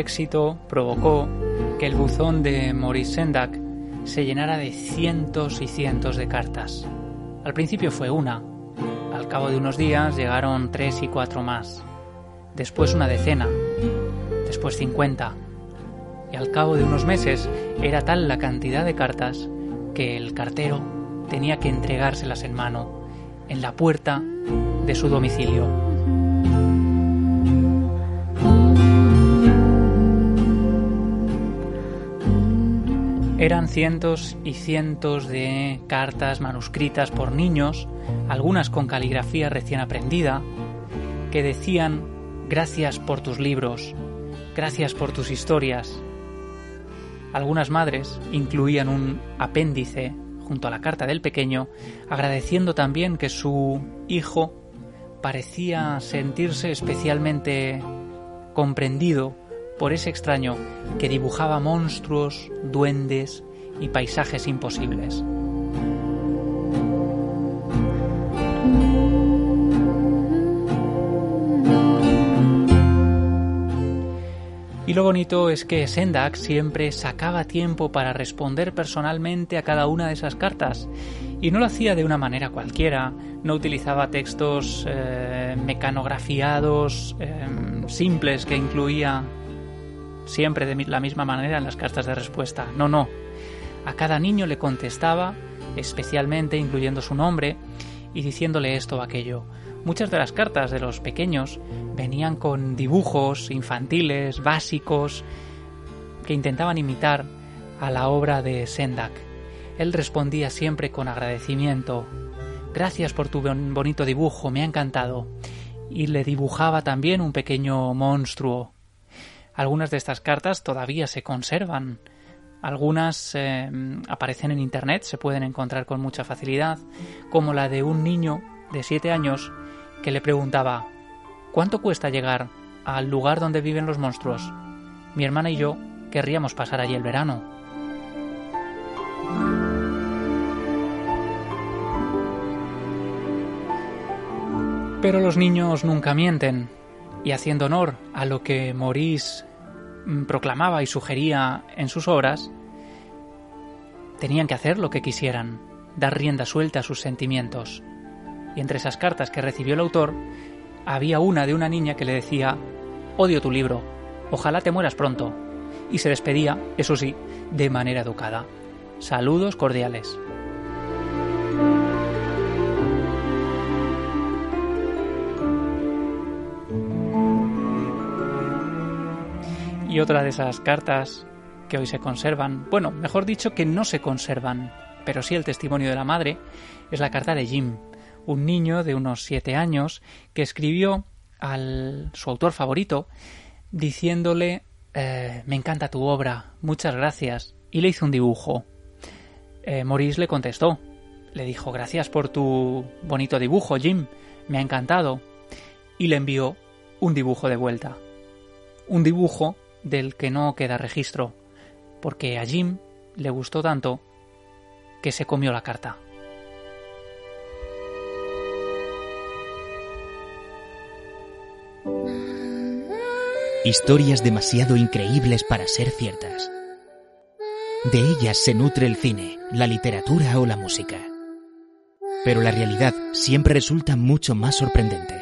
Éxito provocó que el buzón de Maurice Sendak se llenara de cientos y cientos de cartas. Al principio fue una, al cabo de unos días llegaron tres y cuatro más, después una decena, después cincuenta, y al cabo de unos meses era tal la cantidad de cartas que el cartero tenía que entregárselas en mano en la puerta de su domicilio. Eran cientos y cientos de cartas manuscritas por niños, algunas con caligrafía recién aprendida, que decían gracias por tus libros, gracias por tus historias. Algunas madres incluían un apéndice junto a la carta del pequeño, agradeciendo también que su hijo parecía sentirse especialmente comprendido por ese extraño que dibujaba monstruos, duendes y paisajes imposibles. Y lo bonito es que Sendak siempre sacaba tiempo para responder personalmente a cada una de esas cartas. Y no lo hacía de una manera cualquiera, no utilizaba textos eh, mecanografiados eh, simples que incluía siempre de la misma manera en las cartas de respuesta. No, no. A cada niño le contestaba, especialmente incluyendo su nombre y diciéndole esto o aquello. Muchas de las cartas de los pequeños venían con dibujos infantiles, básicos, que intentaban imitar a la obra de Sendak. Él respondía siempre con agradecimiento. Gracias por tu bonito dibujo, me ha encantado. Y le dibujaba también un pequeño monstruo algunas de estas cartas todavía se conservan. Algunas eh, aparecen en Internet, se pueden encontrar con mucha facilidad, como la de un niño de 7 años que le preguntaba ¿Cuánto cuesta llegar al lugar donde viven los monstruos? Mi hermana y yo querríamos pasar allí el verano. Pero los niños nunca mienten, y haciendo honor a lo que Maurice Mm, proclamaba y sugería en sus obras, tenían que hacer lo que quisieran, dar rienda suelta a sus sentimientos. Y entre esas cartas que recibió el autor, había una de una niña que le decía, odio tu libro, ojalá te mueras pronto. Y se despedía, eso sí, de manera educada. Saludos cordiales. Y otra de esas cartas que hoy se conservan, bueno, mejor dicho que no se conservan, pero sí el testimonio de la madre, es la carta de Jim, un niño de unos siete años que escribió al su autor favorito diciéndole eh, me encanta tu obra, muchas gracias, y le hizo un dibujo. Eh, Maurice le contestó, le dijo gracias por tu bonito dibujo, Jim, me ha encantado, y le envió un dibujo de vuelta. Un dibujo del que no queda registro, porque a Jim le gustó tanto que se comió la carta. Historias demasiado increíbles para ser ciertas. De ellas se nutre el cine, la literatura o la música. Pero la realidad siempre resulta mucho más sorprendente.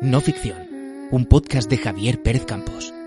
No ficción un podcast de Javier Pérez Campos.